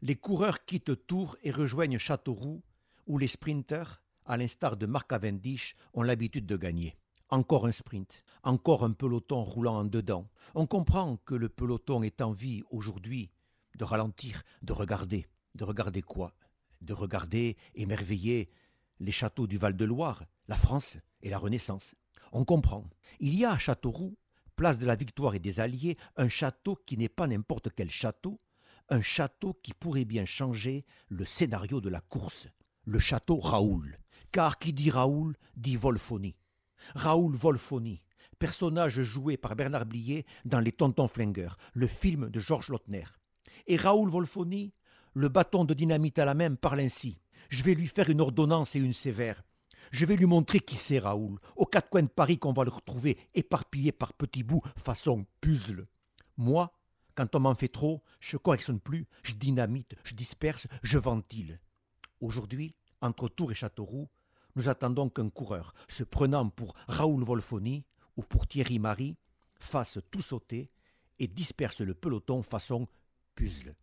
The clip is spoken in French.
Les coureurs quittent Tours et rejoignent Châteauroux, où les sprinteurs, à l'instar de Marc Cavendish, ont l'habitude de gagner. Encore un sprint, encore un peloton roulant en dedans. On comprend que le peloton est en vie aujourd'hui de ralentir, de regarder. De regarder quoi? De regarder, émerveiller les châteaux du Val-de-Loire, la France et la Renaissance. On comprend. Il y a à Châteauroux, place de la Victoire et des Alliés, un château qui n'est pas n'importe quel château, un château qui pourrait bien changer le scénario de la course. Le château Raoul. Car qui dit Raoul dit Volfoni. Raoul Volfoni, personnage joué par Bernard Blier dans Les Tontons Flingueurs, le film de Georges Lautner. Et Raoul Volfoni, le bâton de dynamite à la main, parle ainsi. Je vais lui faire une ordonnance et une sévère. Je vais lui montrer qui c'est Raoul, aux quatre coins de Paris qu'on va le retrouver, éparpillé par petits bouts, façon puzzle. Moi, quand on m'en fait trop, je correctionne plus, je dynamite, je disperse, je ventile. Aujourd'hui, entre Tours et Châteauroux, nous attendons qu'un coureur, se prenant pour Raoul Wolfoni ou pour Thierry Marie, fasse tout sauter et disperse le peloton façon puzzle.